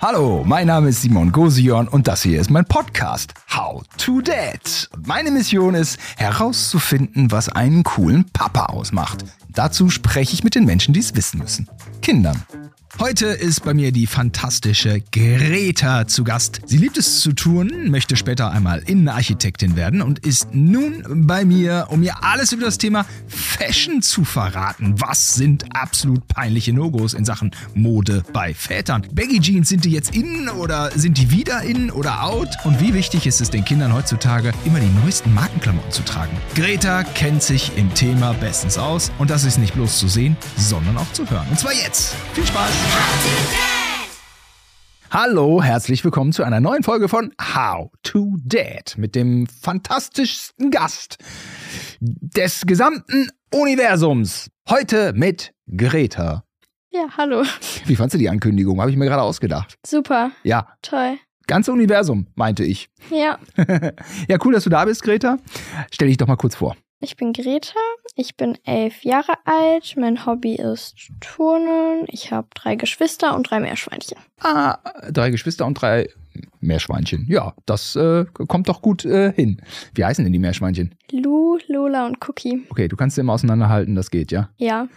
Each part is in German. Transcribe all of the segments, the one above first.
Hallo, mein Name ist Simon Gosion und das hier ist mein Podcast How to Dad. Meine Mission ist herauszufinden, was einen coolen Papa ausmacht. Dazu spreche ich mit den Menschen, die es wissen müssen. Kindern. Heute ist bei mir die fantastische Greta zu Gast. Sie liebt es zu tun, möchte später einmal Innenarchitektin werden und ist nun bei mir, um mir alles über das Thema Fashion zu verraten. Was sind absolut peinliche No-Gos in Sachen Mode bei Vätern? Baggy Jeans, sind die jetzt innen oder sind die wieder innen oder out? Und wie wichtig ist es den Kindern heutzutage, immer die neuesten Markenklamotten zu tragen? Greta kennt sich im Thema bestens aus und das ist nicht bloß zu sehen, sondern auch zu hören. Und zwar jetzt. Viel Spaß! Hallo, herzlich willkommen zu einer neuen Folge von How to Dad mit dem fantastischsten Gast des gesamten Universums. Heute mit Greta. Ja, hallo. Wie fandst du die Ankündigung? Habe ich mir gerade ausgedacht. Super. Ja, Toll. ganze Universum, meinte ich. Ja, ja, cool, dass du da bist, Greta. Stell dich doch mal kurz vor. ich bin Greta. Ich bin elf Jahre alt. Mein Hobby ist Turnen. Ich habe drei Geschwister und drei Meerschweinchen. Ah, drei Geschwister und drei Meerschweinchen. Ja, das äh, kommt doch gut äh, hin. Wie heißen denn die Meerschweinchen? Lu, Lola und Cookie. Okay, du kannst sie immer auseinanderhalten, das geht, ja. Ja.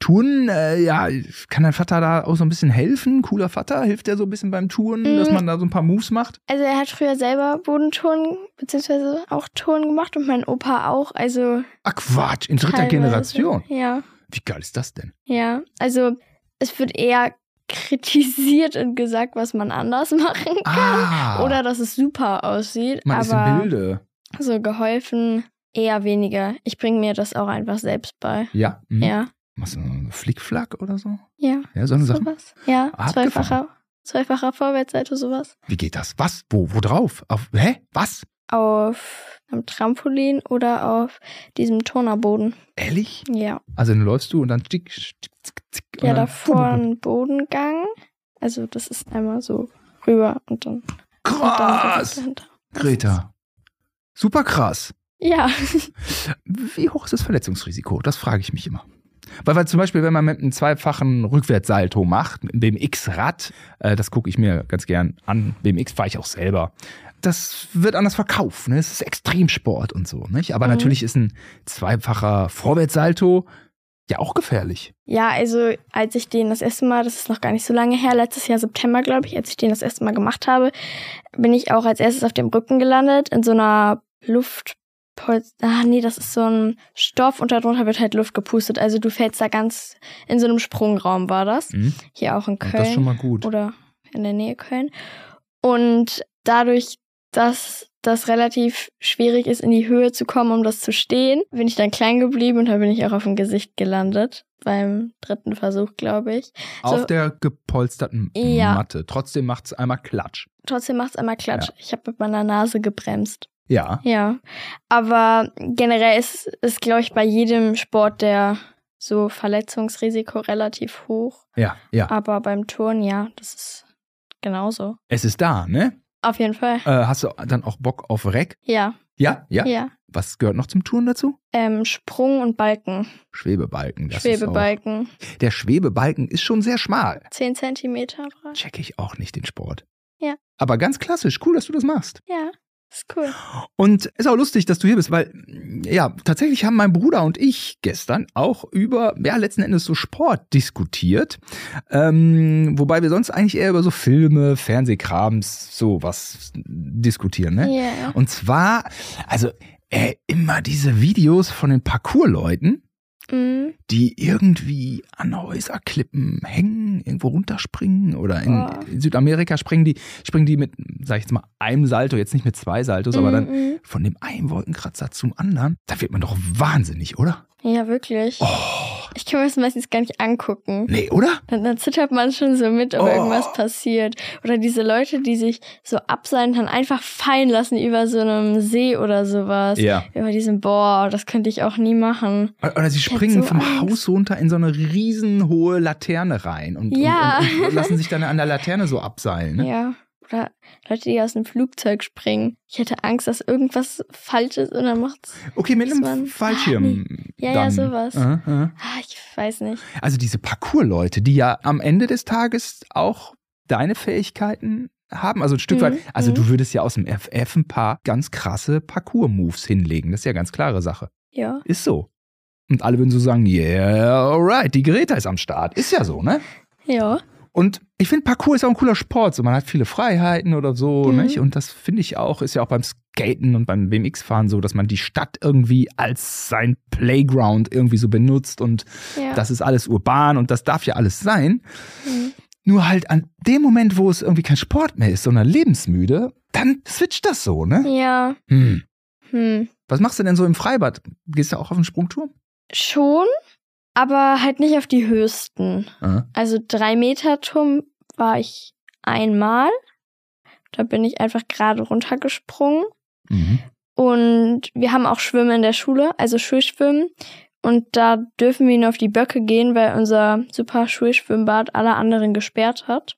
Touren, äh, ja, kann dein Vater da auch so ein bisschen helfen? Cooler Vater, hilft der so ein bisschen beim Touren, dass Mm. man da so ein paar Moves macht? Also er hat früher selber Bodentouren beziehungsweise auch Touren gemacht und mein Opa auch. Also Ach Quatsch, in dritter teilweise. Generation. Ja, Wie geil ist das denn? ja. Also es wird eher kritisiert und gesagt, was man anders machen kann. Ah, Oder dass es super aussieht. man ist aber Bilde. so geholfen eher weniger. Ich bringe mir das auch einfach selbst bei. Ja. Mhm. Ja. Machst du einen Flickflack oder so? Ja. Ja, so eine Sache. Ja. Abgefahren. Zweifacher, zweifacher Vorwärtsseite, sowas. Wie geht das? Was? Wo? Wo drauf? Auf, hä? Was? Auf einem Trampolin oder auf diesem Turnerboden. Ehrlich? Ja. Also dann läufst du und dann tick, tick, tick, tick, und Ja, dann- davor ein Bodengang. Also das ist einmal so rüber und dann, und dann Krass! Greta. Super krass. Ja. Wie hoch ist das Verletzungsrisiko? Das frage ich mich immer. Weil, weil zum Beispiel, wenn man mit einem zweifachen Rückwärtssalto macht, mit dem BMX-Rad, äh, das gucke ich mir ganz gern an. BMX fahre ich auch selber. Das wird anders verkauft. Ne? Es ist Extremsport und so. Nicht? Aber Mhm. natürlich ist ein zweifacher Vorwärtssalto ja auch gefährlich. Ja, also als ich den das erste Mal, das ist noch gar nicht so lange her, letztes Jahr September, glaube ich, als ich den das erste Mal gemacht habe, bin ich auch als erstes auf dem Rücken gelandet, in so einer Luftpolz. Ah, nee, das ist so ein Stoff und darunter wird halt Luft gepustet. Also du fällst da ganz in so einem Sprungraum war das. Mhm. Hier auch in Köln. Das ist schon mal gut. oder in der Nähe Köln. Und dadurch, dass das relativ schwierig ist, in die Höhe zu kommen, um das zu stehen, bin ich dann klein geblieben und da bin ich auch auf dem Gesicht gelandet. Beim dritten Versuch, glaube ich. Auf so- der gepolsterten Ja. Matte. Trotzdem macht es einmal Klatsch. Trotzdem macht's einmal Klatsch. Ja. Ich habe mit meiner Nase gebremst. Ja. Ja. Aber generell ist, ist glaube ich, bei jedem Sport der so Verletzungsrisiko relativ hoch. Ja, ja. Aber beim Turnen, ja, das ist genauso. Es ist da, ne? Auf jeden Fall. Äh, hast du dann auch Bock auf Reck? Ja, Ja, ja. ja. Was gehört noch zum Touren dazu? Ähm, Sprung und Balken. Schwebebalken. Das Schwebebalken. Ist auch, der Schwebebalken ist schon sehr schmal. 10 Zentimeter breit. Check ich auch nicht den Sport. Ja. Aber ganz klassisch. Cool, dass du das machst. Ja, ist cool. Und ist auch lustig, dass du hier bist, weil, ja, tatsächlich haben mein Bruder und ich gestern auch über, ja, letzten Endes so Sport diskutiert. Ähm, wobei wir sonst eigentlich eher über so Filme, Fernsehkrams, sowas diskutieren, ne? Ja. Und zwar, also, äh, immer diese Videos von den Parkour-Leuten, Mhm. die irgendwie an Häuserklippen hängen, irgendwo runterspringen oder in, Boah. in Südamerika springen die, springen die mit, sag ich jetzt mal, einem Salto, jetzt nicht mit zwei Saltos, aber dann Mhm. von dem einen Wolkenkratzer zum anderen. Da wird man doch wahnsinnig, oder? Ja, wirklich. Oh, Ich kann mir das meistens gar nicht angucken. nee, oder? Dann, dann zittert man schon so mit, ob Oh. irgendwas passiert. Oder diese Leute, die sich so abseilen dann einfach fallen lassen über so einem See oder sowas. Ja. Über diesen, boah, das könnte ich auch nie machen. Oder sie Ich springen so vom Angst. Haus runter in so eine riesenhohe Laterne rein und, Ja. und, und, und lassen sich dann an der Laterne so abseilen. Ne? Ja. Oder Leute, die aus einem Flugzeug springen. Ich hätte Angst, dass irgendwas falsch ist und dann macht's. Okay, mit einem Fallschirm. Ah, Ja, ja, dann. sowas. Aha, aha. Ah, ich weiß nicht. Also diese Parkour-Leute, die ja am Ende des Tages auch deine Fähigkeiten haben? Also ein Stück Mhm, weit, also mhm. du würdest ja aus dem FF ein paar ganz krasse Parcours-Moves hinlegen. Das ist ja ganz klare Sache. Ja. Ist so. Und alle würden so sagen, yeah, alright, die Greta ist am Start. Ist ja so, ne? Ja. Und ich finde, Parcours ist auch ein cooler Sport. So, man hat viele Freiheiten oder so, Mhm. nicht? Und das finde ich auch, ist ja auch beim Skaten und beim BMX-Fahren so, dass man die Stadt irgendwie als sein Playground irgendwie so benutzt und Ja. das ist alles urban und das darf ja alles sein. Mhm. Nur halt an dem Moment, wo es irgendwie kein Sport mehr ist, sondern lebensmüde, dann switcht das so, ne? Ja. Hm. Hm. Was machst du denn so im Freibad? Gehst du auch auf den Sprungturm? Schon, aber halt nicht auf die höchsten. Ja. Also drei Meter Turm war ich einmal. Da bin ich einfach gerade runtergesprungen. Mhm. Und wir haben auch Schwimmen in der Schule, also Schulschwimmen. Und da dürfen wir nur auf die Böcke gehen, weil unser super Schulschwimmbad alle anderen gesperrt hat.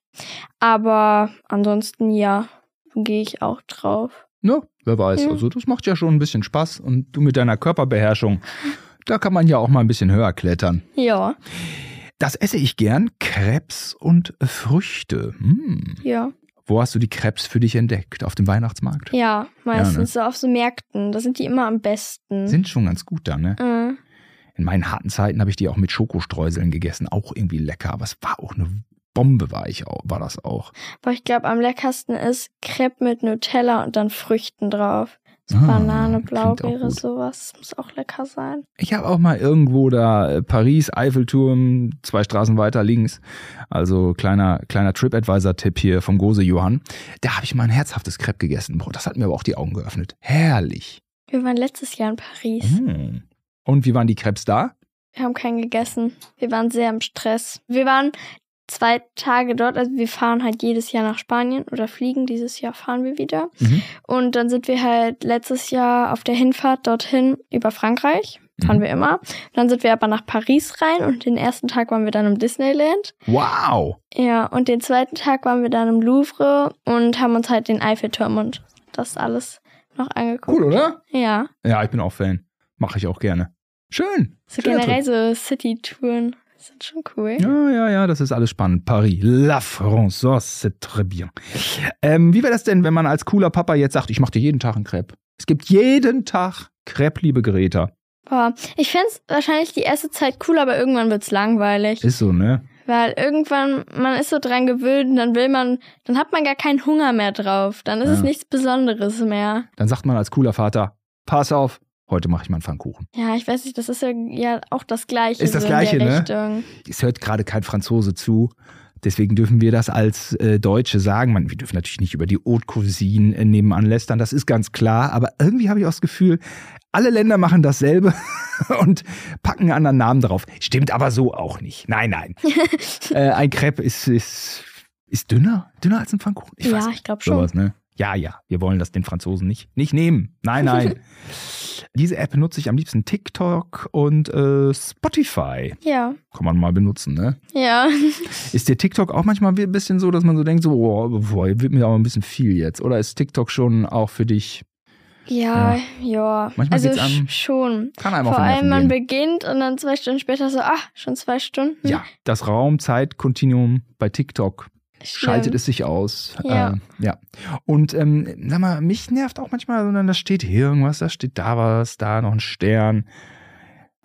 Aber ansonsten ja, gehe ich auch drauf. Ja, wer weiß. Ja. Also das macht ja schon ein bisschen Spaß und du mit deiner Körperbeherrschung, da kann man ja auch mal ein bisschen höher klettern. Ja, Das esse ich gern, Krebs und Früchte. Hm. ja, Wo hast du die Krebs für dich entdeckt? Auf dem Weihnachtsmarkt? ja. Meistens ne? so auf so Märkten. Da sind die immer am besten. Sind schon ganz gut da, ne? äh, In meinen harten Zeiten habe ich die auch mit Schokostreuseln gegessen. Auch irgendwie lecker, aber es war auch eine Bombe, war, ich auch, war das auch. aber ich glaube, am leckersten ist Crepe mit Nutella und dann Früchten drauf. So Ah, Banane, Blaubeere, sowas. Muss auch lecker sein. Ich habe auch mal irgendwo da äh, Paris, Eiffelturm, zwei Straßen weiter links. Also kleiner, kleiner TripAdvisor-Tipp hier vom Gose Johann. Da habe ich mal ein herzhaftes Crepe gegessen. Boah, das hat mir aber auch die Augen geöffnet. Herrlich. Wir waren letztes Jahr in Paris. Mm. Und wie waren die Crepes da? Wir haben keinen gegessen. Wir waren sehr im Stress. Wir waren zwei Tage dort. Also wir fahren halt jedes Jahr nach Spanien oder fliegen. Dieses Jahr fahren wir wieder. Mhm. Und dann sind wir halt letztes Jahr auf der Hinfahrt dorthin über Frankreich. Fahren Mhm. wir immer. Dann sind wir aber nach Paris rein und den ersten Tag waren wir dann im Disneyland. Wow. Ja, und den zweiten Tag waren wir dann im Louvre und haben uns halt den Eiffelturm und das alles noch angeguckt. Cool, oder? Ja, Ja, ich bin auch Fan. Mache ich auch gerne. Schön. so Schöner generell so City-Touren sind schon cool. Ja, ja, ja, das ist alles spannend. Paris, la France, oh, c'est très bien. Ähm, wie wäre das denn, wenn man als cooler Papa jetzt sagt, ich mache dir jeden Tag einen Crepe? Es gibt jeden Tag Crepe, liebe Greta. Boah, ich fänd's wahrscheinlich die erste Zeit cool, aber irgendwann wird's langweilig. Ist so, ne? Weil irgendwann, man ist so dran gewöhnt und dann will man, dann hat man gar keinen Hunger mehr drauf. Dann ist Ja. es nichts Besonderes mehr. Dann sagt man als cooler Vater, pass auf, heute mache ich mal einen Pfannkuchen. Ja, ich weiß nicht, das ist ja, ja auch das Gleiche. Ist das so Gleiche, ne? Richtung. Es hört gerade kein Franzose zu. Deswegen dürfen wir das als äh, Deutsche sagen. Man, wir dürfen natürlich nicht über die Haute Cuisine äh, nebenan lästern, das ist ganz klar. Aber irgendwie habe ich auch das Gefühl, alle Länder machen dasselbe und packen einen anderen Namen drauf. Stimmt aber so auch nicht. Nein, nein. äh, ein Crepe ist, ist, ist dünner, dünner als ein Pfannkuchen. Ich ja, ich glaube schon. Sowas, ne? Ja, ja, wir wollen das den Franzosen nicht, nicht nehmen. Nein, nein. Diese App nutze ich am liebsten TikTok und äh, Spotify. Ja, Kann man mal benutzen, ne? ja. Ist der TikTok auch manchmal ein bisschen so, dass man so denkt, so, boah, boah, wird mir aber ein bisschen viel jetzt? Oder ist TikTok schon auch für dich, Ja, ja. Manchmal also einem- sch- schon. kann einem Vor allem, man gehen? beginnt und dann zwei Stunden später so, ah, schon zwei Stunden. Ja, das Raum-Zeit-Kontinuum bei TikTok Schlimm. schaltet es sich aus. Ja. Äh, ja. Und ähm, sag mal, mich nervt auch manchmal, sondern da steht hier irgendwas, da steht da was, da noch ein Stern.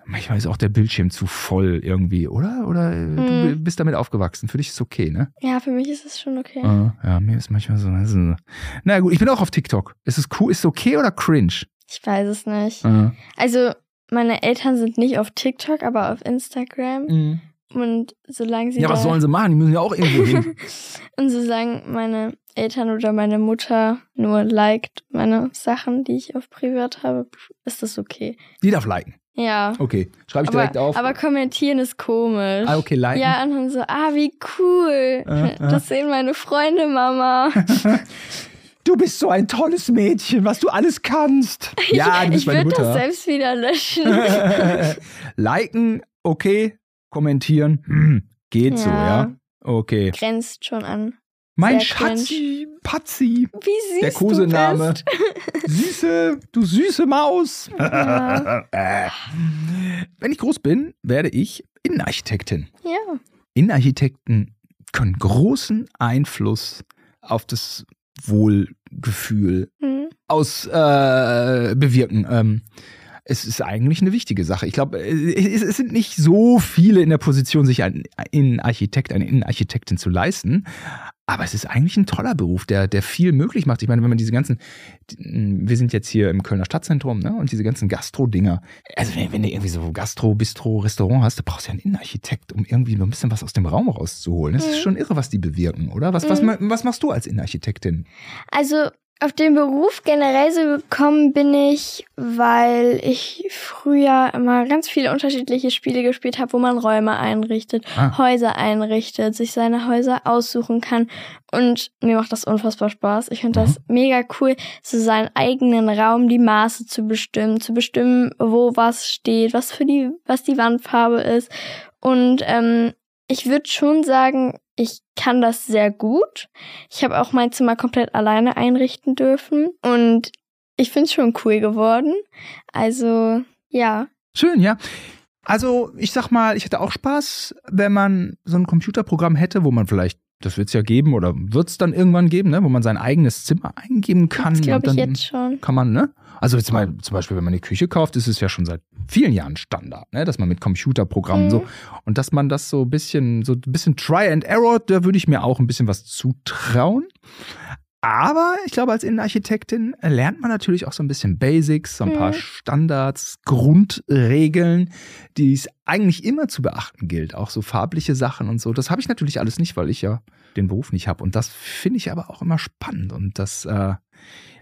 Manchmal ist auch der Bildschirm zu voll irgendwie, oder? Oder äh, du Hm. bist damit aufgewachsen. Für dich ist es okay, ne? Ja, für mich ist es schon okay. Äh, ja, mir ist manchmal so. Also, na gut, ich bin auch auf TikTok. Ist es cool? Ist es okay oder cringe? Ich weiß es nicht. Äh. Also, meine Eltern sind nicht auf TikTok, aber auf Instagram. Mhm. Und solange sie Ja, was sollen sie machen? Die müssen ja auch irgendwo hin. Und solange meine Eltern oder meine Mutter nur liked meine Sachen, die ich auf privat habe, ist das okay. Die darf liken. Ja. Okay, schreibe ich direkt aber, auf. aber kommentieren ist komisch. ah, okay, liken. Ja, und dann so, ah, wie cool. Äh, äh. Das sehen meine Freunde, Mama. Du bist so ein tolles Mädchen, was du alles kannst. Ja, du bist ich meine würde das selbst wieder löschen. Liken, okay. Kommentieren, hm, geht so, Ja. ja. Okay. Grenzt schon an. Mein Sehr cringe. Schatzi, Patzi, Wie süß der Kosename. Süße, du süße Maus. Ja. Äh. Wenn ich groß bin, werde ich Innenarchitektin. Ja. Innenarchitekten können großen Einfluss auf das Wohlgefühl Mhm. aus äh, bewirken. Ähm, es ist eigentlich eine wichtige Sache. Ich glaube, es, es sind nicht so viele in der Position, sich einen Innenarchitekt, eine Innenarchitektin zu leisten. Aber es ist eigentlich ein toller Beruf, der, der viel möglich macht. Ich meine, wenn man diese ganzen, wir sind jetzt hier im Kölner Stadtzentrum, ne? Und diese ganzen Gastro-Dinger. Also wenn, wenn du irgendwie so Gastro, Bistro, Restaurant hast, da brauchst du ja einen Innenarchitekt, um irgendwie ein bisschen was aus dem Raum rauszuholen. Das ist Mhm. schon irre, was die bewirken, oder? Was, was, Mhm. ma- was machst du als Innenarchitektin? Also auf den Beruf generell so gekommen bin ich, weil ich früher immer ganz viele unterschiedliche Spiele gespielt habe, wo man Räume einrichtet, Ah. Häuser einrichtet, sich seine Häuser aussuchen kann. Und mir macht das unfassbar Spaß. Ich finde das mega cool, so seinen eigenen Raum, die Maße zu bestimmen, zu bestimmen, wo was steht, was für die, was die Wandfarbe ist. Und ähm, ich würde schon sagen, ich kann das sehr gut. Ich habe auch mein Zimmer komplett alleine einrichten dürfen und ich finde es schon cool geworden. Also ja, Schön, ja. Also, ich sag mal, ich hätte auch Spaß, wenn man so ein Computerprogramm hätte, wo man vielleicht, das wird es ja geben oder wird es dann irgendwann geben, ne, wo man sein eigenes Zimmer eingeben kann. das glaube ich jetzt schon. kann man, ne? Also zum Beispiel, wenn man eine Küche kauft, ist es ja schon seit vielen Jahren Standard, ne? Dass man mit Computerprogrammen Mhm. so und dass man das so ein bisschen, so ein bisschen Try and Error, da würde ich mir auch ein bisschen was zutrauen. Aber ich glaube, als Innenarchitektin lernt man natürlich auch so ein bisschen Basics, so ein paar Mhm. Standards, Grundregeln, die es eigentlich immer zu beachten gilt. Auch so farbliche Sachen und so. Das habe ich natürlich alles nicht, weil ich ja den Beruf nicht habe. Und das finde ich aber auch immer spannend. Und das äh,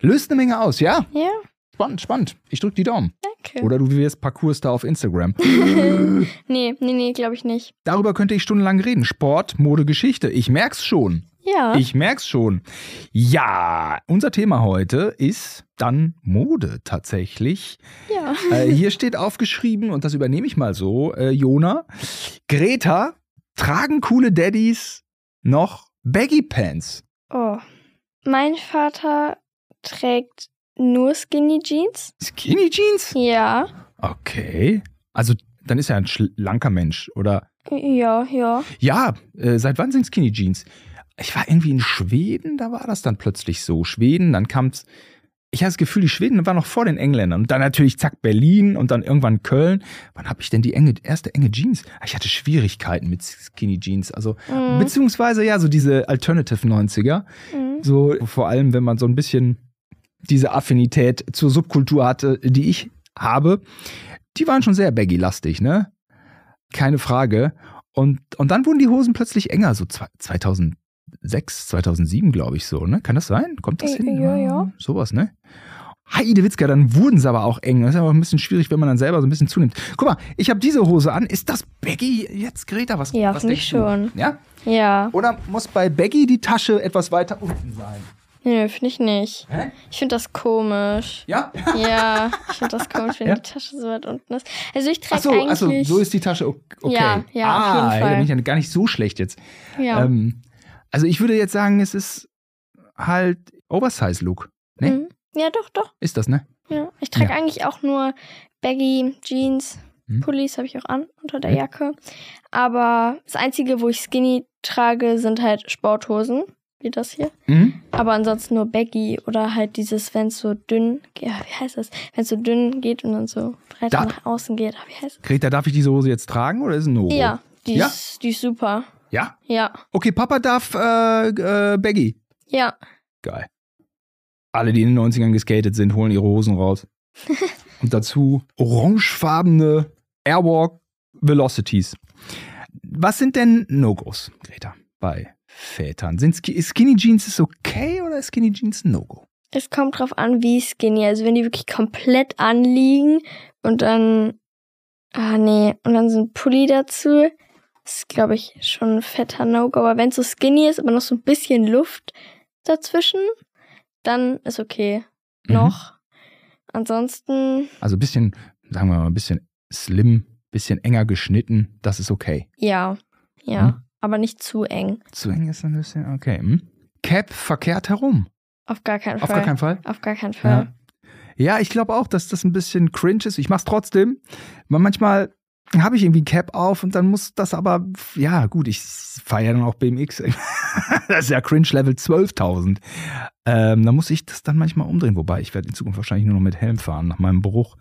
löst eine Menge aus, ja? Ja, Spannend, spannend. Ich drücke die Daumen. danke. Oder du wirst Parcours da auf Instagram. nee, nee, nee, glaube ich nicht. Darüber könnte ich stundenlang reden. Sport, Mode, Geschichte. Ich merk's schon. Ja. Ich merk's schon. Ja, unser Thema heute ist dann Mode tatsächlich. ja. äh, hier steht aufgeschrieben, und das übernehme ich mal so, äh, Jona. Greta, tragen coole Daddies noch Baggy Pants? Oh. Mein Vater trägt nur Skinny Jeans. Skinny Jeans? Ja. Okay. Also, dann ist er ein schlanker Mensch, oder? Ja, ja. Ja, äh, seit wann sind Skinny Jeans? Ich war irgendwie in Schweden, da war das dann plötzlich so. Schweden, dann kam's. Ich habe das Gefühl, die Schweden waren noch vor den Engländern. Und dann natürlich zack Berlin und dann irgendwann Köln. Wann habe ich denn die enge, erste enge Jeans? Ah, Ich hatte Schwierigkeiten mit Skinny Jeans. Also, Mhm. beziehungsweise ja, so diese Alternative 90er. Mhm. So, vor allem, wenn man so ein bisschen diese Affinität zur Subkultur hatte, die ich habe, die waren schon sehr baggy-lastig, ne? Keine Frage. Und, und dann wurden die Hosen plötzlich enger, so zwei- 2006, 2007, glaube ich so, ne? Kann das sein? Kommt das Äh, hin? ja, ja. Sowas, ne? Heidewitzka, dann wurden sie aber auch eng. Das ist aber ein bisschen schwierig, wenn man dann selber so ein bisschen zunimmt. Guck mal, ich habe diese Hose an. Ist das Baggy jetzt, Greta? Was, Ja, was finde denkst ich du? schon. Ja? Ja. Oder muss bei Baggy die Tasche etwas weiter unten sein? Nö, finde ich nicht. Hä? Ich finde das komisch. Ja? Ja, ich finde das komisch, wenn Ja? die Tasche so weit unten ist. Also ich trage so, eigentlich. also so ist die Tasche okay. Ja, ja, auf ah, jeden ey, Fall. Da bin ich ja gar nicht so schlecht jetzt. ja. Ähm, also ich würde jetzt sagen, es ist halt Oversize-Look. Ne? Mhm. ja, doch, doch. Ist das, ne? Ja. Ich trage Ja. eigentlich auch nur Baggy Jeans. Mhm. Pullis habe ich auch an unter der Mhm. Jacke. Aber das Einzige, wo ich Skinny trage, sind halt Sporthosen, wie das hier. Mhm. Aber ansonsten nur Baggy oder halt dieses, wenn es so dünn, ja, wie heißt das? Wenn es so dünn geht und dann so breiter Da- nach außen geht. Ah, Wie heißt das? Greta, darf ich diese Hose jetzt tragen oder ist es ein No? Ja, die, Ja? Ist, die ist super. Ja? Ja, Okay, Papa darf äh, äh, Baggy. ja. Geil. Alle, die in den 90ern geskatet sind, holen ihre Hosen raus. Und dazu orangefarbene Airwalk Velocities. Was sind denn No-Gos, Greta, bei Vätern? Sind Sk Skinny Jeans ist okay oder ist Skinny Jeans ein No-Go? Es kommt drauf an, wie skinny. Also wenn die wirklich komplett anliegen und dann, ah nee, und dann so ein Pulli dazu, ist glaube ich schon ein fetter No-Go. Aber wenn es so skinny ist, aber noch so ein bisschen Luft dazwischen, dann ist okay. Mhm. Noch. Ansonsten, Also ein bisschen, sagen wir mal, ein bisschen slim, bisschen enger geschnitten, das ist okay. ja, ja, Mhm. aber nicht zu eng. Zu eng ist ein bisschen, okay. Hm? Cap verkehrt herum. Auf gar keinen Auf Fall. gar keinen Fall. Auf gar keinen Fall. Ja, ich glaube auch, dass das ein bisschen cringe ist. Ich mach's trotzdem. Man manchmal habe ich irgendwie ein Cap auf und dann muss das aber, ja gut, ich fahre ja dann auch BMX. das ist ja Cringe Level 12.000. Ähm, da muss ich das dann manchmal umdrehen, wobei ich werde in Zukunft wahrscheinlich nur noch mit Helm fahren nach meinem Bruch.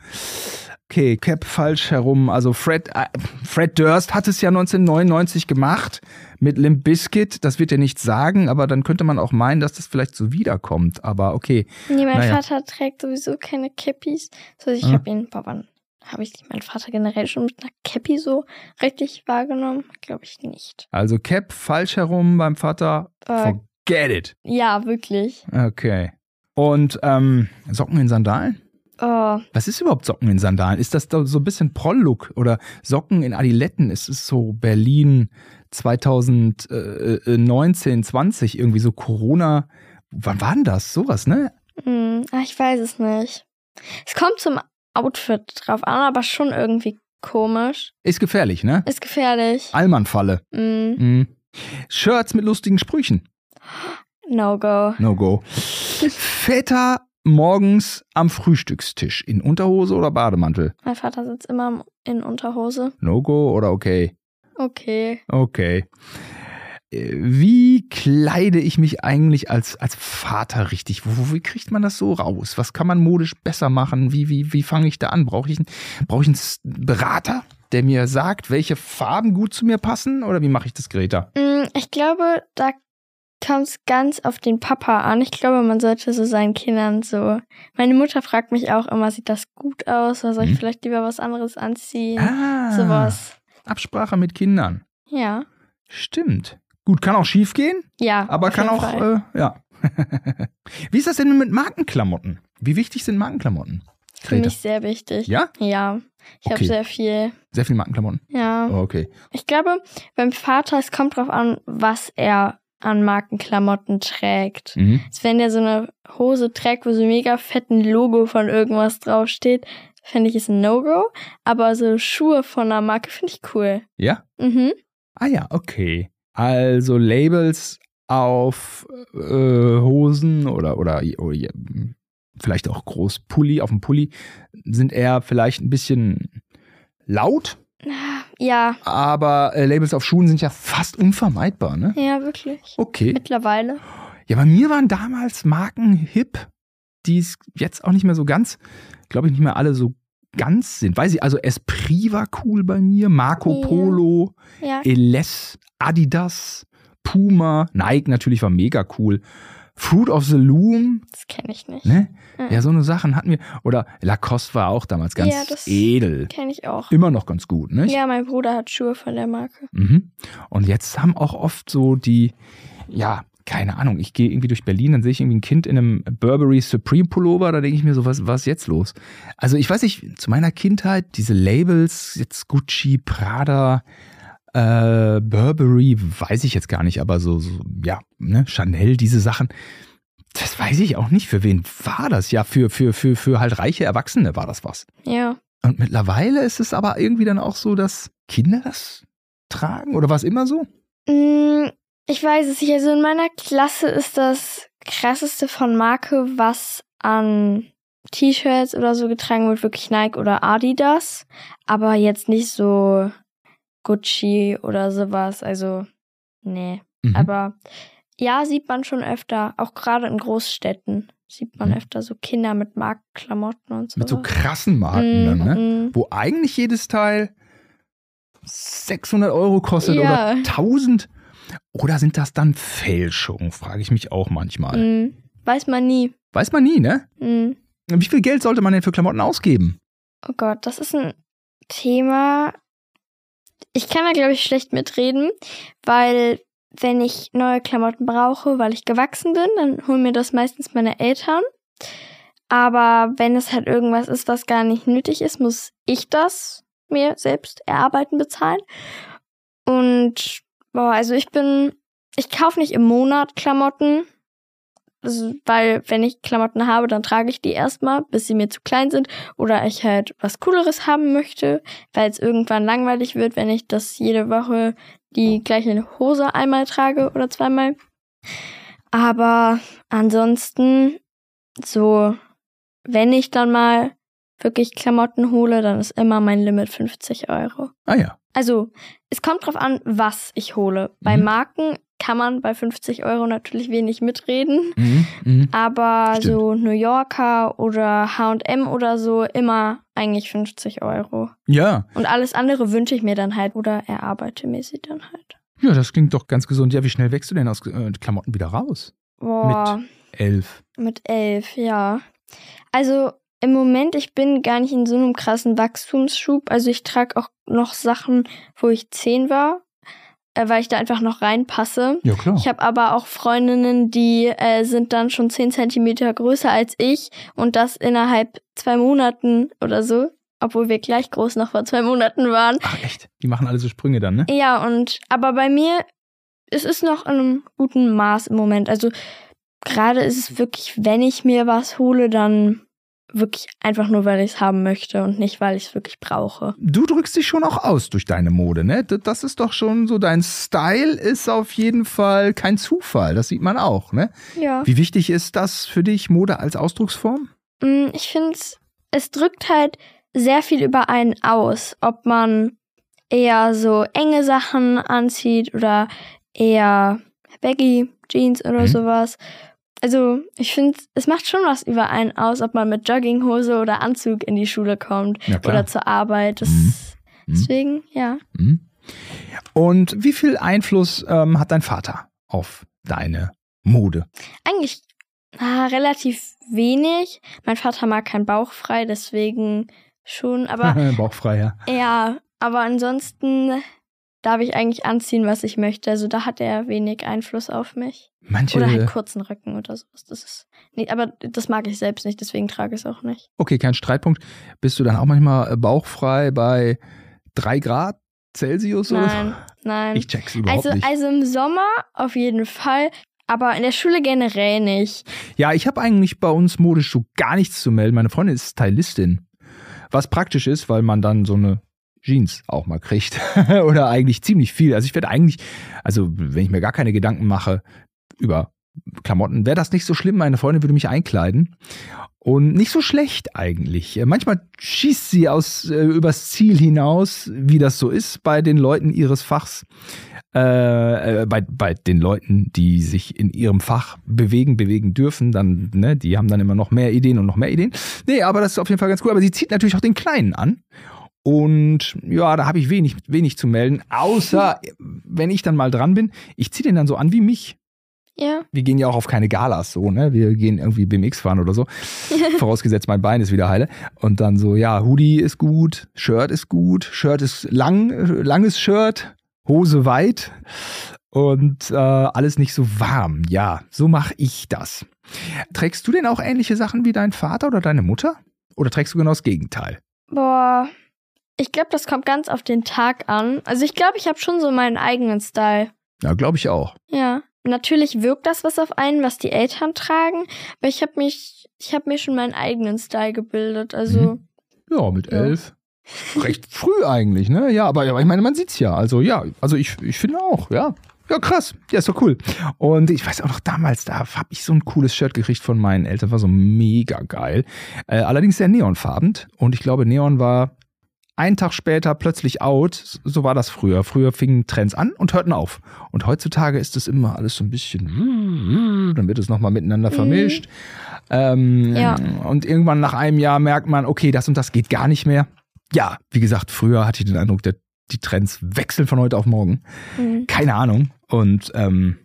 Okay, Cap falsch herum. Also Fred, äh, Fred Durst hat es ja 1999 gemacht mit Limp Bizkit. Das wird ja nichts sagen, aber dann könnte man auch meinen, dass das vielleicht so wiederkommt. Aber okay. Nee, mein Naja. Vater trägt sowieso keine Cappies. So, ich Ah. habe ihn, boah, wann habe ich meinen Vater generell schon mit einer Cappy so richtig wahrgenommen? Glaube ich nicht. Also Cap falsch herum beim Vater. Äh, Forget it. ja, wirklich. Okay. Und ähm, Socken in Sandalen? Oh, Was ist überhaupt Socken in Sandalen? Ist das da so ein bisschen Proll-Look oder Socken in Adiletten? Ist es so Berlin 2019, 20, irgendwie so Corona? Wann war denn das? Sowas, ne? hm, ah, ich weiß es nicht. Es kommt zum Outfit drauf an, aber schon irgendwie komisch. Ist gefährlich, ne? Ist gefährlich. Allmann-Falle. Mm, Mhm. Shirts mit lustigen Sprüchen. no go. No go. Väter morgens am Frühstückstisch in Unterhose oder Bademantel? Mein Vater sitzt immer in Unterhose. No go oder okay? Okay. Okay. Äh, Wie kleide ich mich eigentlich als, als Vater richtig? Wo, wie kriegt man das so raus? Was kann man modisch besser machen? Wie, wie, wie fange ich da an? Brauche ich, einen- brauche ich einen Berater, der mir sagt, welche Farben gut zu mir passen? Oder wie mache ich das, Greta? Mm, Ich glaube, da kommt es ganz auf den Papa an. Ich glaube, man sollte so seinen Kindern so. Meine Mutter fragt mich auch immer, sieht das gut aus? Oder soll ich Mhm. vielleicht lieber was anderes anziehen? Ah, Sowas. Absprache mit Kindern. Ja. Stimmt. Gut, kann auch schief gehen, Ja. aber kann auch, äh, ja. wie ist das denn mit Markenklamotten? Wie wichtig sind Markenklamotten? Für mich sehr wichtig. Ja? Ja. Ich habe Okay. sehr viel. Sehr viele Markenklamotten. Ja. Okay. Ich glaube, beim Vater, es kommt drauf an, was er an Markenklamotten trägt. Mhm. Also wenn er so eine Hose trägt, wo so ein mega fetten Logo von irgendwas draufsteht, finde ich es ein No-Go. Aber so Schuhe von einer Marke finde ich cool. Ja? Mhm. Ah ja, okay. Also Labels auf äh, Hosen oder, oder, oder vielleicht auch groß Pulli auf dem Pulli sind eher vielleicht ein bisschen laut, Ja, aber äh, Labels auf Schuhen sind ja fast unvermeidbar, ne? ja, wirklich. Okay. Mittlerweile. Ja, bei mir waren damals Marken hip, die es jetzt auch nicht mehr so ganz, glaube ich, nicht mehr alle so ganz sind. Weiß ich, also Esprit war cool bei mir, Marco. Polo, Ja. Eles, Adidas, Puma, Nike natürlich war mega cool. Fruit of the Loom, Das kenne ich nicht. ne? Mhm. Ja, so eine Sachen hatten wir. Oder Lacoste war auch damals ganz Ja, das- edel. Kenne ich auch. Immer noch ganz gut, ne? Ja, mein Bruder hat Schuhe von der Marke. Mhm. Und jetzt haben auch oft so die, ja, keine Ahnung, ich gehe irgendwie durch Berlin, dann sehe ich irgendwie ein Kind in einem Burberry Supreme Pullover, da denke ich mir so, was, was ist jetzt los? Also ich weiß nicht, zu meiner Kindheit, diese Labels, jetzt Gucci, Prada, äh, Burberry, weiß ich jetzt gar nicht, aber so, so ja, ne, Chanel, diese Sachen, das weiß ich auch nicht, für wen war das? Ja, für, für, für, für halt reiche Erwachsene war das was. Ja. Und mittlerweile ist es aber irgendwie dann auch so, dass Kinder das tragen oder war es immer so? Ich weiß es nicht. Also in meiner Klasse ist das krasseste von Marke, was an T-Shirts oder so getragen wird, wirklich Nike oder Adidas. Aber jetzt nicht so Gucci oder sowas. Also, nee. Mhm. Aber ja, sieht man schon öfter. Auch gerade in Großstädten sieht man Mhm. öfter so Kinder mit Markenklamotten und so. Mit so krassen Marken dann, ne? Wo eigentlich jedes Teil 600 Euro kostet Ja. oder 1000. Oder sind das dann Fälschungen, frage ich mich auch manchmal. mm. Weiß man nie. Weiß man nie, ne? Mm. Wie viel Geld sollte man denn für Klamotten ausgeben? Oh Gott, das ist ein Thema. Ich kann da, glaube ich, schlecht mitreden, weil wenn ich neue Klamotten brauche, weil ich gewachsen bin, dann holen mir das meistens meine Eltern. Aber wenn es halt irgendwas ist, was gar nicht nötig ist, muss ich das mir selbst erarbeiten, bezahlen. Und, boah, also ich bin, ich kaufe nicht im Monat Klamotten, also, weil wenn ich Klamotten habe, dann trage ich die erstmal, bis sie mir zu klein sind oder ich halt was Cooleres haben möchte, weil es irgendwann langweilig wird, wenn ich das jede Woche die gleiche Hose einmal trage oder zweimal. Aber ansonsten, so, wenn ich dann mal wirklich Klamotten hole, dann ist immer mein Limit 50 Euro. Ah ja. Also, es kommt drauf an, was ich hole. Bei Mhm. Marken kann man bei 50 Euro natürlich wenig mitreden. Mhm. Mhm. Aber Stimmt. so New Yorker oder HM oder so immer eigentlich 50 Euro. Ja. Und alles andere wünsche ich mir dann halt oder erarbeite mir sie dann halt. Ja, das klingt doch ganz gesund. Ja, wie schnell wächst du denn aus äh, Klamotten wieder raus? Boah, Elf. mit elf, ja. Also im Moment, ich bin gar nicht in so einem krassen Wachstumsschub. Also ich trage auch noch Sachen, wo ich zehn war, äh, weil ich da einfach noch reinpasse. Ja, klar. Ich habe aber auch Freundinnen, die äh, sind dann schon 10 Zentimeter größer als ich und das innerhalb zwei Monaten oder so, obwohl wir gleich groß noch vor zwei Monaten waren. Ach, echt? Die machen alle so Sprünge dann, ne? Ja, und aber bei mir, es ist noch in einem guten Maß im Moment. Also gerade ist es wirklich, wenn ich mir was hole, dann wirklich einfach nur, weil ich es haben möchte und nicht, weil ich es wirklich brauche. Du drückst dich schon auch aus durch deine Mode, ne? Das ist doch schon so, dein Style ist auf jeden Fall kein Zufall. Das sieht man auch, ne? Ja. Wie wichtig ist das für dich, Mode als Ausdrucksform? Mm, Ich finde, es drückt halt sehr viel über einen aus, ob man eher so enge Sachen anzieht oder eher Baggy Jeans oder Mhm. sowas. Also ich finde, es macht schon was über einen aus, ob man mit Jogginghose oder Anzug in die Schule kommt Ja, oder zur Arbeit. Mhm. Mhm. Deswegen, ja. Mhm. Und wie viel Einfluss ähm, hat dein Vater auf deine Mode? Eigentlich ah, relativ wenig. Mein Vater mag keinen Bauch frei, deswegen schon. Aber Bauchfrei, ja. Ja, aber ansonsten darf ich eigentlich anziehen, was ich möchte. Also da hat er wenig Einfluss auf mich. Manche. Oder halt kurzen Röcken oder sowas. Das ist nicht, aber das mag ich selbst nicht, deswegen trage ich es auch nicht. Okay, kein Streitpunkt. Bist du dann auch manchmal äh, bauchfrei bei drei Grad Celsius oder Nein, nein. so? Ich check's überhaupt Also, nicht. also im Sommer auf jeden Fall, aber in der Schule generell nicht. Ja, ich habe eigentlich bei uns modisch so gar nichts zu melden. Meine Freundin ist Stylistin. Was praktisch ist, weil man dann so eine Jeans auch mal kriegt. Oder eigentlich ziemlich viel. Also ich werde eigentlich, also wenn ich mir gar keine Gedanken mache über Klamotten, wäre das nicht so schlimm. Meine Freundin würde mich einkleiden. Und nicht so schlecht eigentlich. Manchmal schießt sie aus äh, übers Ziel hinaus, wie das so ist bei den Leuten ihres Fachs. Äh, äh, bei, bei den Leuten, die sich in ihrem Fach bewegen, bewegen dürfen, dann, ne, die haben dann immer noch mehr Ideen und noch mehr Ideen. Nee, aber das ist auf jeden Fall ganz cool. Aber sie zieht natürlich auch den Kleinen an. Und ja, da habe ich wenig, wenig zu melden, außer wenn ich dann mal dran bin. Ich ziehe den dann so an wie mich. Ja. Wir gehen ja auch auf keine Galas so, ne? Wir gehen irgendwie BMX fahren oder so. Vorausgesetzt, mein Bein ist wieder heile. Und dann so, ja, Hoodie ist gut, Shirt ist gut, Shirt ist lang, langes Shirt, Hose weit und äh, alles nicht so warm. Ja, so mache ich das. Trägst du denn auch ähnliche Sachen wie dein Vater oder deine Mutter? Oder trägst du genau das Gegenteil? Boah. Ich glaube, das kommt ganz auf den Tag an. Also ich glaube, ich habe schon so meinen eigenen Style. Ja, glaube ich auch. Ja. Natürlich wirkt das was auf einen, was die Eltern tragen, aber ich habe mich, ich habe mir schon meinen eigenen Style gebildet. Also Ja, mit Ja. elf. Recht früh eigentlich, ne? Ja, aber, aber ich meine, man sieht's ja. Also ja, also ich, ich finde auch, ja. Ja, krass. Ja, ist doch cool. Und ich weiß auch noch damals, da habe ich so ein cooles Shirt gekriegt von meinen Eltern, war so mega geil. Äh, allerdings sehr neonfarben. Und ich glaube, Neon war einen Tag später plötzlich out. So war das früher. Früher fingen Trends an und hörten auf. Und heutzutage ist es immer alles so ein bisschen, dann wird es nochmal miteinander Mhm. vermischt. Ähm, Ja. Und irgendwann nach einem Jahr merkt man, okay, das und das geht gar nicht mehr. Ja, wie gesagt, früher hatte ich den Eindruck, der, die Trends wechseln von heute auf morgen. mhm. Keine Ahnung. Und ähm,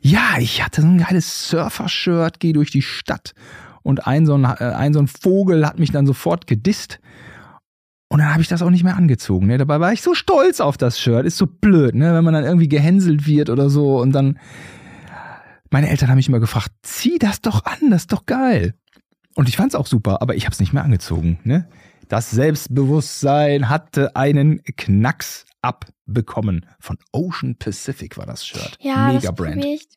ja, ich hatte so ein geiles Surfer-Shirt, gehe durch die Stadt. Und ein so, ein, äh, ein so ein Vogel hat mich dann sofort gedisst. Und dann habe ich das auch nicht mehr angezogen. Ne? Dabei war ich so stolz auf das Shirt. Ist so blöd, ne? wenn man dann irgendwie gehänselt wird oder so. Und dann, meine Eltern haben mich immer gefragt, zieh das doch an, das ist doch geil. Und ich fand's auch super, aber ich habe es nicht mehr angezogen. Ne? Das Selbstbewusstsein hatte einen Knacks abbekommen. Von Ocean Pacific war das Shirt. Ja, Mega das Brand. ich.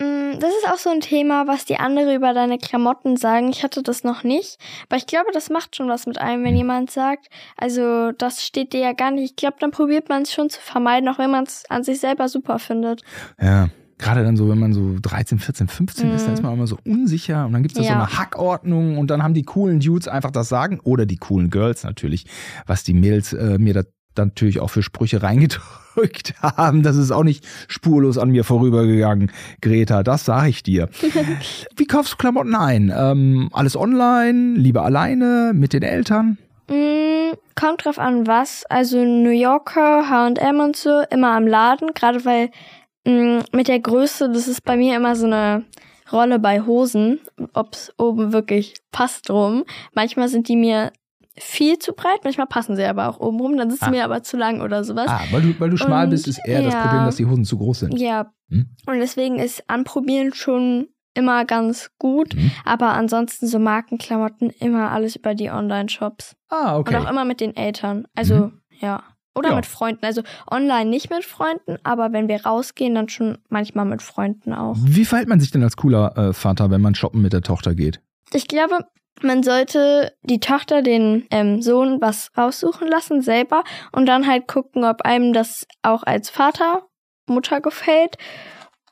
Mm, Das ist auch so ein Thema, was die andere über deine Klamotten sagen. Ich hatte das noch nicht, aber ich glaube, das macht schon was mit einem, wenn Hm. jemand sagt, also das steht dir ja gar nicht. Ich glaube, dann probiert man es schon zu vermeiden, auch wenn man es an sich selber super findet. Ja, Gerade dann so, wenn man so 13, 14, 15 ist, dann Mhm. ist man immer so unsicher und dann gibt es da so Ja. eine Hackordnung und dann haben die coolen Dudes einfach das Sagen oder die coolen Girls natürlich, was die Mädels äh, mir da dann natürlich auch für Sprüche reingedrückt haben. Das ist auch nicht spurlos an mir vorübergegangen, Greta, das sage ich dir. Wie kaufst du Klamotten ein? Ähm, alles online, lieber alleine, mit den Eltern? Mm, kommt drauf an, was. Also New Yorker, H&M und so, immer am Laden. Gerade weil mm, mit der Größe, das ist bei mir immer so eine Rolle bei Hosen, ob's oben wirklich passt rum. Manchmal sind die mir viel zu breit, manchmal passen sie aber auch oben rum, dann sitzen Ah. mir aber zu lang oder sowas. Ah, weil du, weil du schmal Und, bist, ist eher das ja. Problem, dass die Hosen zu groß sind. Ja. Hm? Und deswegen ist Anprobieren schon immer ganz gut. Hm? Aber ansonsten so Markenklamotten immer alles über die Online-Shops. Ah, okay. Und auch immer mit den Eltern. Also, ja. Oder Ja. mit Freunden. Also online nicht mit Freunden, aber wenn wir rausgehen, dann schon manchmal mit Freunden auch. Wie verhält man sich denn als cooler äh, Vater, wenn man shoppen mit der Tochter geht? Ich glaube, man sollte die Tochter den ähm, Sohn was raussuchen lassen selber und dann halt gucken, ob einem das auch als Vater, Mutter gefällt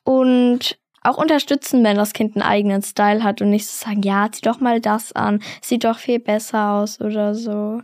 und auch unterstützen, wenn das Kind einen eigenen Style hat und nicht so sagen, ja, zieh doch mal das an, sieht doch viel besser aus oder so.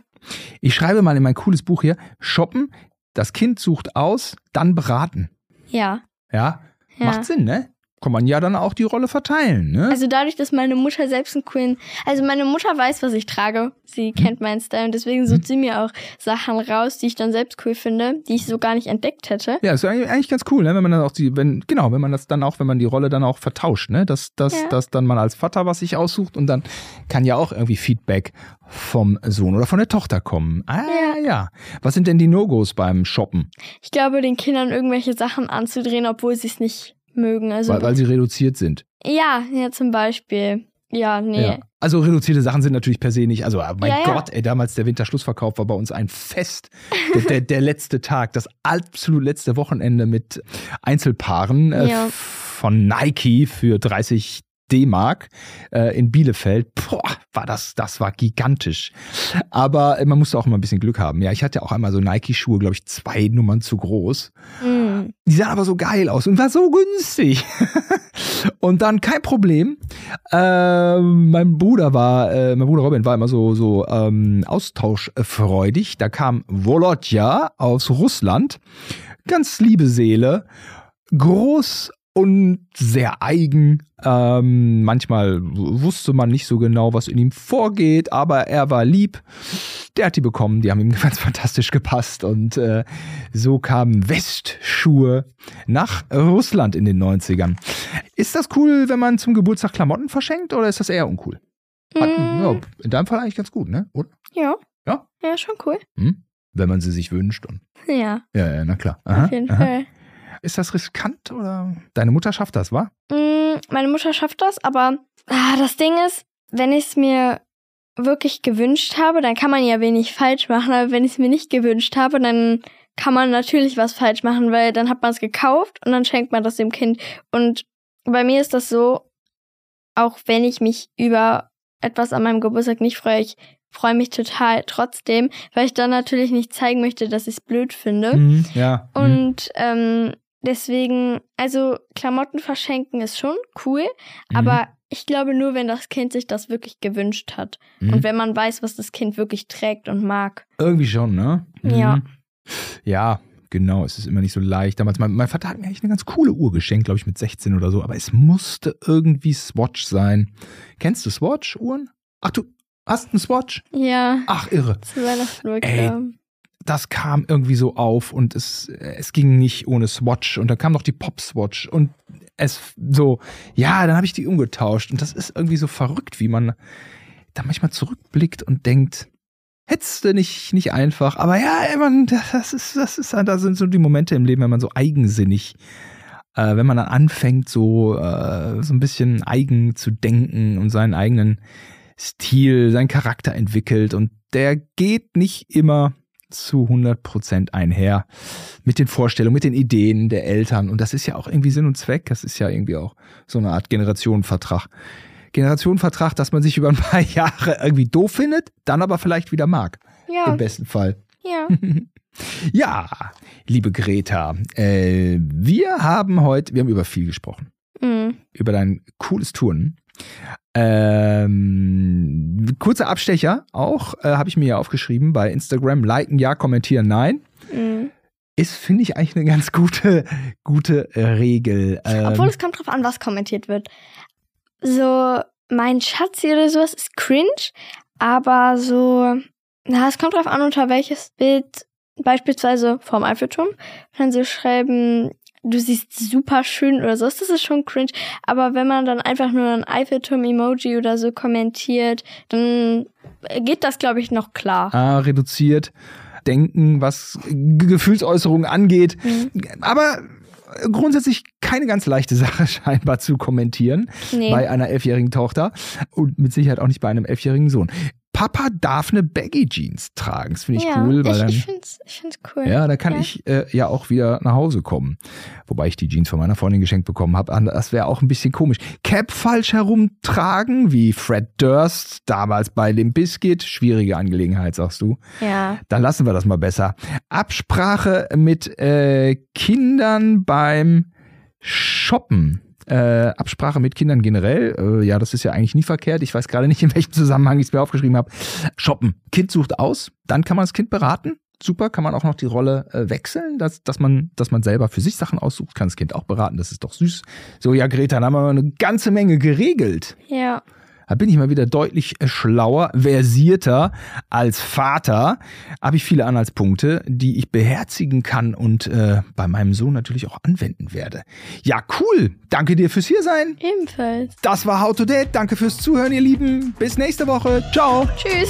Ich schreibe mal in mein cooles Buch hier: Shoppen, das Kind sucht aus, dann beraten. Ja. Ja, ja. macht Sinn, ne? Kann man ja dann auch die Rolle verteilen, ne? Also dadurch, dass meine Mutter selbst einen coolen, also meine Mutter weiß, was ich trage. Sie kennt meinen Style und deswegen sucht sie mir auch Sachen raus, die ich dann selbst cool finde, die ich so gar nicht entdeckt hätte. ja, ist eigentlich eigentlich ganz cool, ne? Wenn man dann auch die, wenn, genau, wenn man das dann auch, wenn man die Rolle dann auch vertauscht, ne? Dass, dass, Ja. dass dann man als Vater was sich aussucht und dann kann ja auch irgendwie Feedback vom Sohn oder von der Tochter kommen. Ah, ja. Ja. Was sind denn die No-Gos beim Shoppen? Ich glaube, den Kindern irgendwelche Sachen anzudrehen, obwohl sie es nicht mögen. Also Weil, weil sie reduziert sind. ja, ja zum Beispiel. Ja, nee. Ja. Also reduzierte Sachen sind natürlich per se nicht. Also äh, mein Ja. Gott, ey, damals der Winterschlussverkauf war bei uns ein Fest. Der, der, der letzte Tag, das absolut letzte Wochenende mit Einzelpaaren äh, von Nike für 30 D-Mark äh, in Bielefeld. Boah, war das, das war gigantisch. Aber äh, man musste auch immer ein bisschen Glück haben. Ja, ich hatte auch einmal so Nike-Schuhe, glaube ich, zwei Nummern zu groß. Mm. Die sahen aber so geil aus und war so günstig. und dann kein Problem. Ähm, mein Bruder war, äh, mein Bruder Robin war immer so, so ähm, austauschfreudig. Da kam Volodya aus Russland. Ganz liebe Seele. Groß und sehr eigen. Ähm, manchmal wusste man nicht so genau, was in ihm vorgeht, aber er war lieb. Der hat die bekommen, die haben ihm ganz fantastisch gepasst und äh, so kamen Westschuhe nach Russland in den 90ern. Ist das cool, wenn man zum Geburtstag Klamotten verschenkt oder ist das eher uncool? Hat, Mm. ja, in deinem Fall eigentlich ganz gut, ne? Oder? Ja. Ja? Ja, schon cool. Hm? Wenn man sie sich wünscht. Und, Ja, ja, ja, na klar. Aha, auf jeden aha. Fall. Ist das riskant oder? Deine Mutter schafft das, wa? Mm, meine Mutter schafft das, aber ah, das Ding ist, wenn ich es mir wirklich gewünscht habe, dann kann man ja wenig falsch machen. Aber wenn ich es mir nicht gewünscht habe, dann kann man natürlich was falsch machen, weil dann hat man es gekauft und dann schenkt man das dem Kind. Und bei mir ist das so, auch wenn ich mich über etwas an meinem Geburtstag nicht freue, ich freue mich total trotzdem, weil ich dann natürlich nicht zeigen möchte, dass ich es blöd finde. Mhm, ja. mhm. Und ähm, deswegen, also Klamotten verschenken ist schon cool, Mhm. aber ich glaube nur, wenn das Kind sich das wirklich gewünscht hat Mhm. und wenn man weiß, was das Kind wirklich trägt und mag. Irgendwie schon, ne? Ja. Mhm. Ja, genau. Es ist immer nicht so leicht. Damals, mein, mein Vater hat mir eigentlich eine ganz coole Uhr geschenkt, glaube ich, mit 16 oder so. Aber es musste irgendwie Swatch sein. Kennst du Swatch-Uhren? Ach, du hast einen Swatch? Ja, Ach, irre. zu Weihnachten Ey. Das kam irgendwie so auf und es, es ging nicht ohne Swatch. Und dann kam noch die Pop-Swatch und es so, ja, dann habe ich die umgetauscht. Und das ist irgendwie so verrückt, wie man da manchmal zurückblickt und denkt, hättest du nicht, nicht einfach. Aber ja, man, das ist, das ist, da sind so die Momente im Leben, wenn man so eigensinnig, äh, wenn man dann anfängt, so, äh, so ein bisschen eigen zu denken und seinen eigenen Stil, seinen Charakter entwickelt. Und der geht nicht immer zu 100% einher mit den Vorstellungen, mit den Ideen der Eltern. Und das ist ja auch irgendwie Sinn und Zweck. Das ist ja irgendwie auch so eine Art Generationenvertrag. Generationenvertrag, dass man sich über ein paar Jahre irgendwie doof findet, dann aber vielleicht wieder mag. Ja, Im besten Fall. ja. Ja, liebe Greta, äh, wir haben heute, wir haben über viel gesprochen. Mhm. Über dein cooles Touren. Ähm, kurzer Abstecher auch, äh, habe ich mir ja aufgeschrieben bei Instagram. Liken ja, kommentieren nein. Mhm. Ist, finde ich, eigentlich eine ganz gute, gute äh, Regel. Ähm, Obwohl es kommt drauf an, was kommentiert wird. So, mein Schatzi oder sowas ist cringe, aber so, na, es kommt drauf an, unter welches Bild, beispielsweise vorm Eiffelturm, wenn sie schreiben, du siehst super schön oder so, das ist schon cringe. Aber wenn man dann einfach nur ein Eiffelturm-Emoji oder so kommentiert, dann geht das, glaube ich, noch klar. ah, reduziert denken, was Gefühlsäußerungen angeht. Mhm. Aber grundsätzlich keine ganz leichte Sache scheinbar zu kommentieren Nee. bei einer elfjährigen Tochter und mit Sicherheit auch nicht bei einem elfjährigen Sohn. Papa darf eine Baggy Jeans tragen. Das finde ich ja, cool, weil ich, dann ich finde es cool. ja, da kann Ja. ich äh, ja auch wieder nach Hause kommen. Wobei ich die Jeans von meiner Freundin geschenkt bekommen habe. Das wäre auch ein bisschen komisch. Cap falsch herumtragen, wie Fred Durst damals bei Limp Bizkit. Schwierige Angelegenheit, sagst du. Ja. Dann lassen wir das mal besser. Absprache mit äh, Kindern beim Shoppen. Äh, Absprache mit Kindern generell, äh, ja, das ist ja eigentlich nie verkehrt. Ich weiß gerade nicht, in welchem Zusammenhang ich es mir aufgeschrieben habe. Shoppen. Kind sucht aus, dann kann man das Kind beraten. Super, kann man auch noch die Rolle äh, wechseln, dass, dass, man, dass man selber für sich Sachen aussucht, kann das Kind auch beraten, das ist doch süß. So, ja, Greta, dann haben wir eine ganze Menge geregelt. Ja. Da bin ich mal wieder deutlich schlauer, versierter als Vater. Habe ich viele Anhaltspunkte, die ich beherzigen kann und äh, bei meinem Sohn natürlich auch anwenden werde. Ja, cool. Danke dir fürs Hiersein. Ebenfalls. Das war How to Date. Danke fürs Zuhören, ihr Lieben. Bis nächste Woche. Ciao. Tschüss.